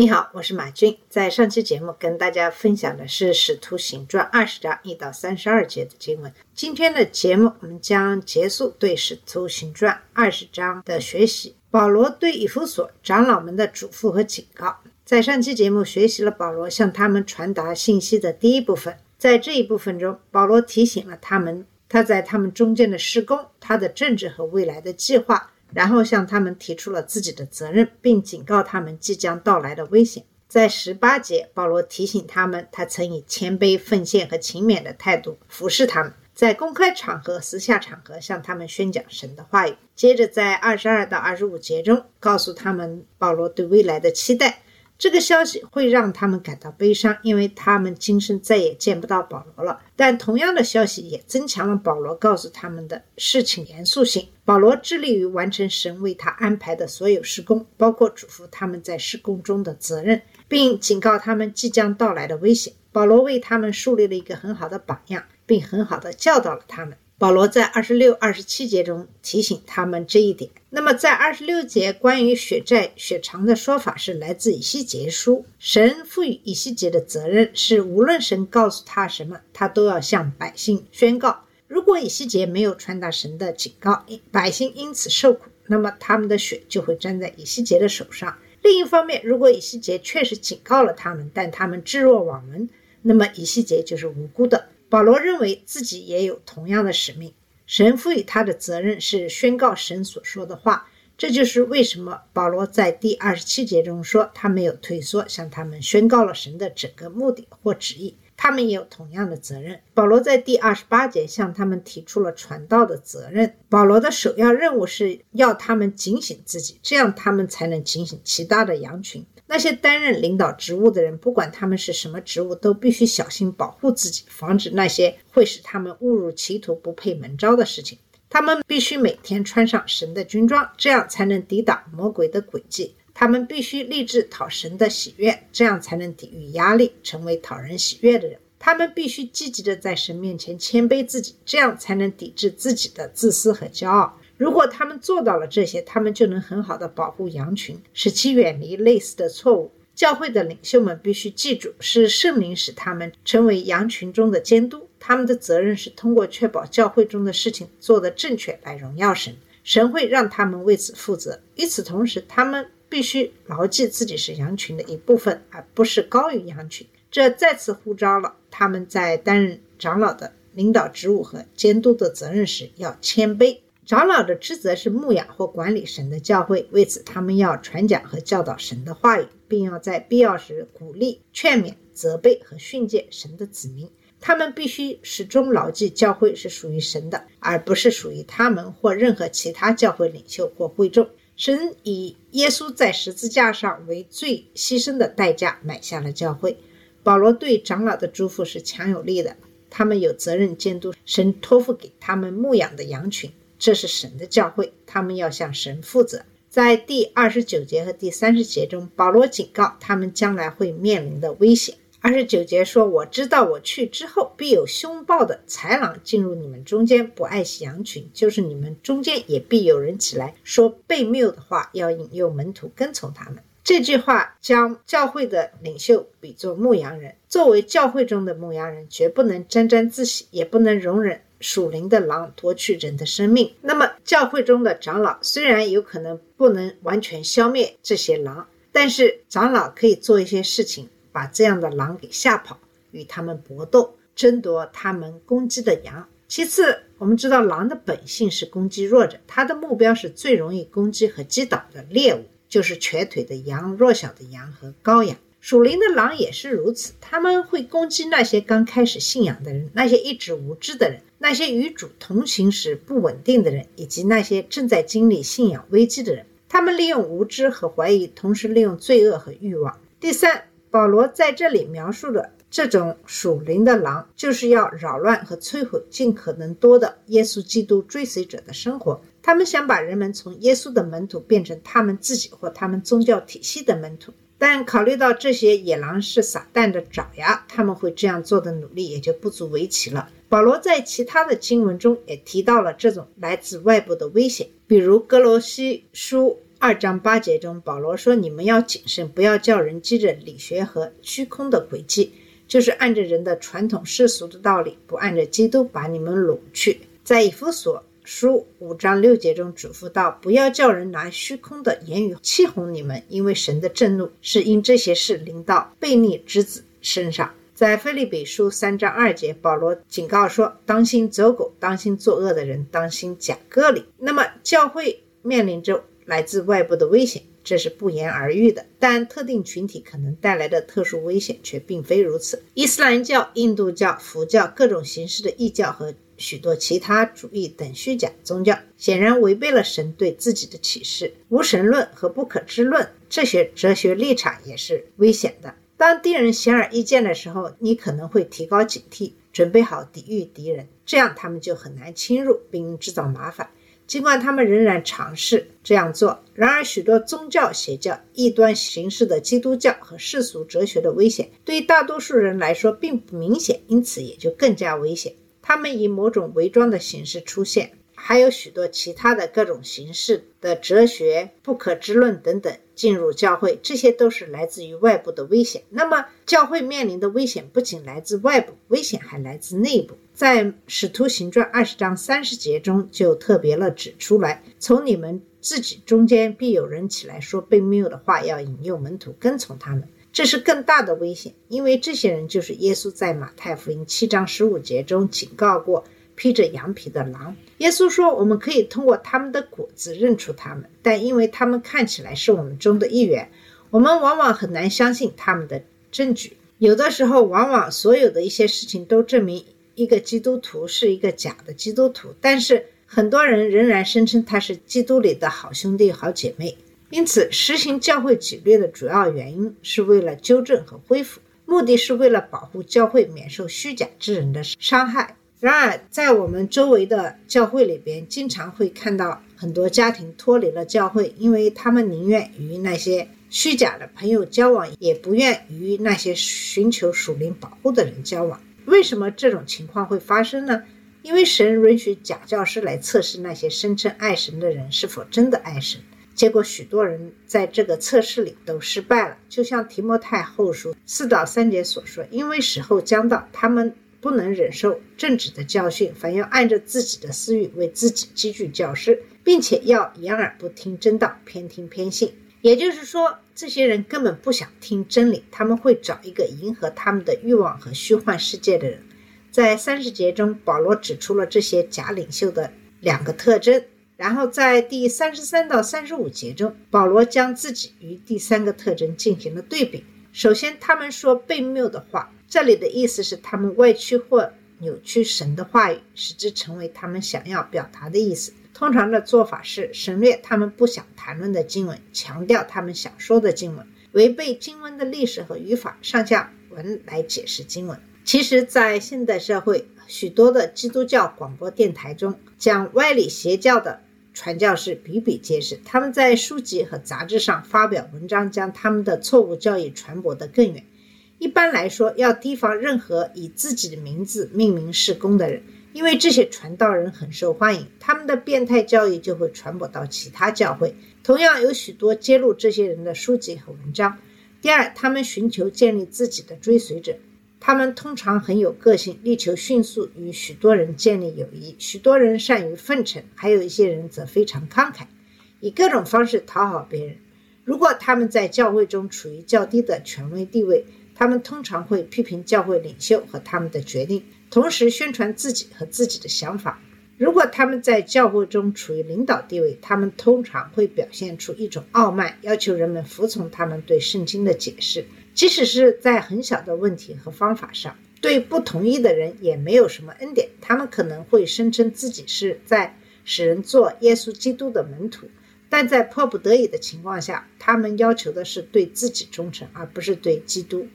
你好，我是马军。在上期节目跟大家分享的是《使徒行传》二十章一到三十二节的经文。今天的节目，我们将结束对《使徒行传》二十章的学习。保罗对以弗所长老们的嘱咐和警告。在上期节目学习了保罗向他们传达信息的第一部分，在这一部分中，保罗提醒了他们他在他们中间的施工、他的政治和未来的计划，然后向他们提出了自己的责任，并警告他们即将到来的危险。在十八节，保罗提醒他们，他曾以谦卑、奉献和勤勉的态度服侍他们，在公开场合、私下场合向他们宣讲神的话语。接着，在二十二到二十五节中，告诉他们保罗对未来的期待。这个消息会让他们感到悲伤，因为他们今生再也见不到保罗了。但同样的消息也增强了保罗告诉他们的事情严肃性。保罗致力于完成神为他安排的所有施工，包括嘱咐他们在施工中的责任，并警告他们即将到来的危险。保罗为他们树立了一个很好的榜样，并很好的教导了他们。保罗在二十六、二十七节中提醒他们这一点。那么，在二十六节关于血债血偿的说法是来自以西结书。神赋予以西结的责任是，无论神告诉他什么，他都要向百姓宣告。如果以西结没有传达神的警告，百姓因此受苦，那么他们的血就会沾在以西结的手上。另一方面，如果以西结确实警告了他们，但他们置若罔闻，那么以西结就是无辜的。保罗认为自己也有同样的使命，神赋予他的责任是宣告神所说的话。这就是为什么保罗在第二十七节中说他没有退缩，向他们宣告了神的整个目的或旨意。他们也有同样的责任。保罗在第二十八节向他们提出了传道的责任。保罗的首要任务是要他们警醒自己，这样他们才能警醒其他的羊群。那些担任领导职务的人，不管他们是什么职务，都必须小心保护自己，防止那些会使他们误入歧途、不配门招的事情。他们必须每天穿上神的军装，这样才能抵挡魔鬼的诡计。他们必须立志讨神的喜悦，这样才能抵御压力，成为讨人喜悦的人。他们必须积极的在神面前谦卑自己，这样才能抵制自己的自私和骄傲。如果他们做到了这些，他们就能很好的保护羊群，使其远离类似的错误。教会的领袖们必须记住，是圣灵使他们成为羊群中的监督。他们的责任是通过确保教会中的事情做得正确来荣耀神。神会让他们为此负责。与此同时，他们必须牢记自己是羊群的一部分，而不是高于羊群。这再次呼召了他们在担任长老的领导职务和监督的责任时要谦卑。长老的职责是牧养或管理神的教会，为此他们要传讲和教导神的话语，并要在必要时鼓励、劝勉、责备和训诫神的子民。他们必须始终牢记，教会是属于神的，而不是属于他们或任何其他教会领袖或会众。神以耶稣在十字架上为最牺牲的代价买下了教会。保罗对长老的嘱咐是强有力的，他们有责任监督神托付给他们牧养的羊群，这是神的教会，他们要向神负责。在第二十九节和第三十节中，保罗警告他们将来会面临的危险。二十九节说：“我知道我去之后，必有凶暴的豺狼进入你们中间，不爱惜羊群；就是你们中间也必有人起来说悖谬的话，要引诱门徒跟从他们。”这句话将教会的领袖比作牧羊人。作为教会中的牧羊人，绝不能沾沾自喜，也不能容忍属灵的狼夺去人的生命。那么，教会中的长老虽然有可能不能完全消灭这些狼，但是长老可以做一些事情。把这样的狼给吓跑，与他们搏斗，争夺他们攻击的羊。其次，我们知道狼的本性是攻击弱者，它的目标是最容易攻击和击倒的猎物，就是瘸腿的羊、弱小的羊和羔羊。属灵的狼也是如此，他们会攻击那些刚开始信仰的人，那些一直无知的人，那些与主同行时不稳定的人，以及那些正在经历信仰危机的人。他们利用无知和怀疑，同时利用罪恶和欲望。第三。保罗在这里描述的这种属灵的狼就是要扰乱和摧毁尽可能多的耶稣基督追随者的生活。他们想把人们从耶稣的门徒变成他们自己或他们宗教体系的门徒。但考虑到这些野狼是撒旦的爪牙，他们会这样做的努力也就不足为奇了。保罗在其他的经文中也提到了这种来自外部的危险，比如哥罗西书二章八节中，保罗说：“你们要谨慎，不要叫人记着理学和虚空的轨迹，就是按着人的传统世俗的道理，不按着基督把你们掳去。”在以弗所书五章六节中嘱咐道：“不要叫人拿虚空的言语欺哄你们，因为神的震怒是因这些事临到悖逆之子身上。”在腓立比书三章二节，保罗警告说：“当心走狗，当心作恶的人，当心假割礼。”那么，教会面临着来自外部的危险，这是不言而喻的。但特定群体可能带来的特殊危险却并非如此。伊斯兰教、印度教、佛教各种形式的异教和许多其他主义等虚假宗教，显然违背了神对自己的启示。无神论和不可知论这些哲学立场也是危险的。当敌人显而易见的时候，你可能会提高警惕，准备好抵御敌人，这样他们就很难侵入并制造麻烦。尽管他们仍然尝试这样做，然而许多宗教、邪教、异端形式的基督教和世俗哲学的危险，对大多数人来说并不明显，因此也就更加危险。他们以某种伪装的形式出现。还有许多其他的各种形式的哲学、不可知论等等进入教会，这些都是来自于外部的危险。那么，教会面临的危险不仅来自外部，危险还来自内部。在《使徒行传》二十章三十节中就特别了指出来：从你们自己中间必有人起来说被谬的话，要引诱门徒跟从他们。这是更大的危险，因为这些人就是耶稣在马太福音七章十五节中警告过。披着羊皮的狼，耶稣说：“我们可以通过他们的果子认出他们，但因为他们看起来是我们中的一员，我们往往很难相信他们的证据。有的时候，往往所有的一些事情都证明一个基督徒是一个假的基督徒，但是很多人仍然声称他是基督里的好兄弟、好姐妹。因此，实行教会纪律的主要原因是为了纠正和恢复，目的是为了保护教会免受虚假之人的伤害。”然而，在我们周围的教会里边，经常会看到很多家庭脱离了教会，因为他们宁愿与那些虚假的朋友交往，也不愿与那些寻求属灵保护的人交往。为什么这种情况会发生呢？因为神允许假教师来测试那些声称爱神的人是否真的爱神，结果许多人在这个测试里都失败了。就像提摩太后书四到三节所说：“因为时候将到，他们。”不能忍受正直的教训，反要按着自己的私欲为自己积聚教师，并且要掩耳不听真道，偏听偏信。也就是说，这些人根本不想听真理，他们会找一个迎合他们的欲望和虚幻世界的人。在三十节中，保罗指出了这些假领袖的两个特征，然后在第三十三到三十五节中，保罗将自己与第三个特征进行了对比。首先，他们说悖谬的话。这里的意思是，他们歪曲或扭曲神的话语，使之成为他们想要表达的意思。通常的做法是省略他们不想谈论的经文，强调他们想说的经文，违背经文的历史和语法，上下文来解释经文。其实，在现代社会，许多的基督教广播电台中，讲歪理邪教的传教士比比皆是。他们在书籍和杂志上发表文章，将他们的错误教义传播得更远。一般来说，要提防任何以自己的名字命名事工的人，因为这些传道人很受欢迎，他们的变态教义就会传播到其他教会。同样，有许多揭露这些人的书籍和文章。第二，他们寻求建立自己的追随者，他们通常很有个性，力求迅速与许多人建立友谊。许多人善于奉承，还有一些人则非常慷慨，以各种方式讨好别人。如果他们在教会中处于较低的权威地位，他们通常会批评教会领袖和他们的决定，同时宣传自己和自己的想法。如果他们在教会中处于领导地位，他们通常会表现出一种傲慢，要求人们服从他们对圣经的解释，即使是在很小的问题和方法上。对不同意的人也没有什么恩典。他们可能会声称自己是在使人做耶稣基督的门徒，但在迫不得已的情况下，他们要求的是对自己忠诚，而不是对基督。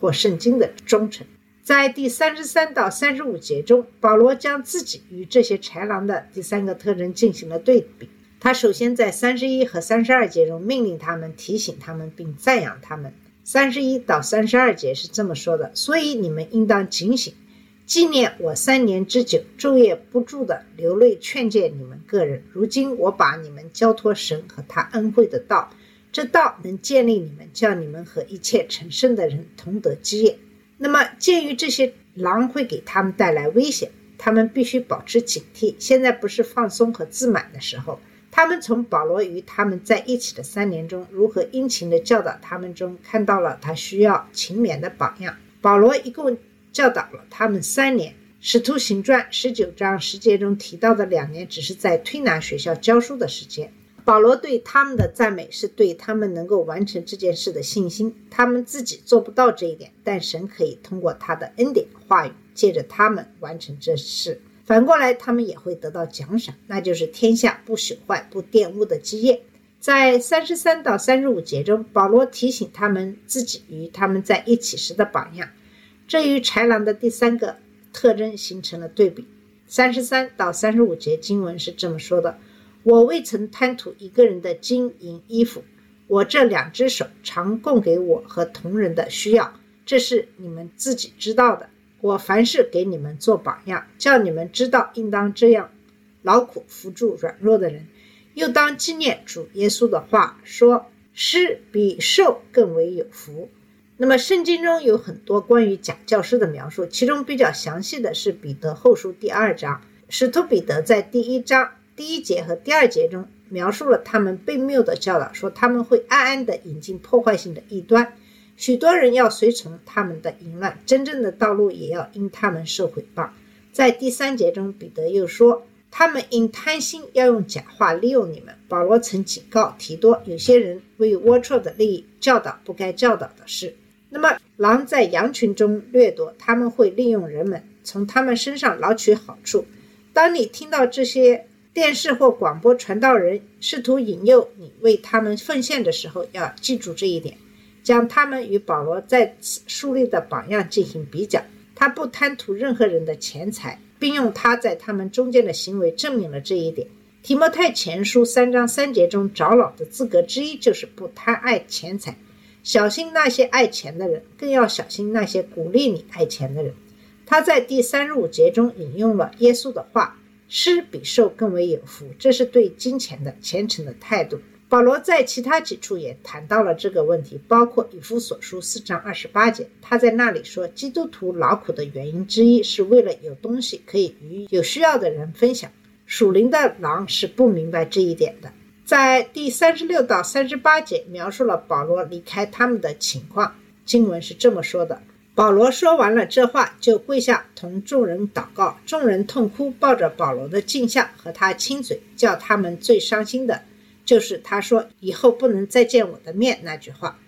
或圣经的忠诚。在第三十三到三十五节中，保罗将自己与这些豺狼的第三个特征进行了对比。他首先在三十一和三十二节中命令他们、提醒他们并赞扬他们。三十一到三十二节是这么说的：“所以你们应当警醒，纪念我三年之久，昼夜不住的流泪劝诫你们个人。如今我把你们交托神和他恩惠的道，这道能建立你们，叫你们和一切成圣的人同得基业。那么，鉴于这些狼会给他们带来危险，他们必须保持警惕。现在不是放松和自满的时候。”他们从保罗与他们在一起的三年中，如何殷勤地教导他们中，看到了他需要勤勉的榜样。保罗一共教导了他们三年。使徒行传十九章十节中提到的两年，只是在推拿学校教书的时间。保罗对他们的赞美是对他们能够完成这件事的信心。他们自己做不到这一点，但神可以通过他的恩典话语，借着他们完成这事。反过来，他们也会得到奖赏，那就是天下不朽坏、不玷污的基业。在三十三到三十五节中，保罗提醒他们自己与他们在一起时的榜样，这与豺狼的第三个特征形成了对比。三十三到三十五节经文是这么说的：“我未曾贪图一个人的金银衣服，我这两只手常供给我和同人的需要，这是你们自己知道的。”我凡事给你们做榜样，叫你们知道应当这样劳苦扶助软弱的人，又当纪念主耶稣的话说：“施比受更为有福。”那么圣经中有很多关于假教师的描述，其中比较详细的是彼得后书第二章。使徒彼得在第一章第一节和第二节中描述了他们被谬的教导，说他们会暗暗地引进破坏性的异端。许多人要随从他们的淫乱，真正的道路也要因他们受毁谤。在第三节中，彼得又说，他们因贪心要用假话利用你们。保罗曾警告提多，有些人为龌龊的利益教导不该教导的事。那么，狼在羊群中掠夺，他们会利用人们，从他们身上捞取好处。当你听到这些电视或广播传道人试图引诱你为他们奉献的时候，要记住这一点。将他们与保罗在此树立的榜样进行比较，他不贪图任何人的钱财，并用他在他们中间的行为证明了这一点。提摩太前书三章三节中，长老的资格之一就是不贪爱钱财，小心那些爱钱的人，更要小心那些鼓励你爱钱的人。他在第三十五节中引用了耶稣的话：“施比受更为有福。”这是对金钱的虔诚的态度。保罗在其他几处也谈到了这个问题，包括以弗所书四章二十八节，他在那里说，基督徒劳苦的原因之一是为了有东西可以与有需要的人分享。属灵的狼是不明白这一点的。在第三十六到三十八节描述了保罗离开他们的情况，经文是这么说的：保罗说完了这话，就跪下同众人祷告，众人痛哭，抱着保罗的镜像和他亲嘴，叫他们最伤心的。就是他说以后不能再见我的面那句话，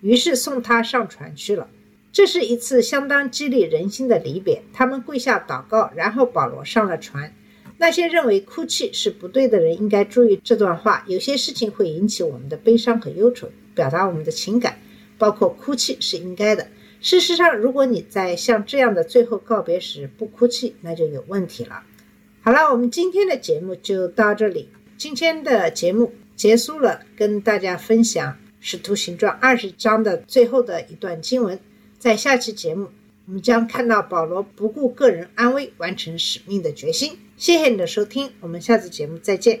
于是送他上船去了。这是一次相当激励人心的离别。他们跪下祷告，然后保罗上了船。那些认为哭泣是不对的人应该注意这段话。有些事情会引起我们的悲伤和忧愁，表达我们的情感，包括哭泣是应该的。事实上，如果你在像这样的最后告别时不哭泣，那就有问题了。好了，我们今天的节目就到这里。今天的节目。结束了，跟大家分享《使徒行传》二十章的最后的一段经文。在下期节目，我们将看到保罗不顾个人安危，完成使命的决心。谢谢你的收听，我们下次节目再见。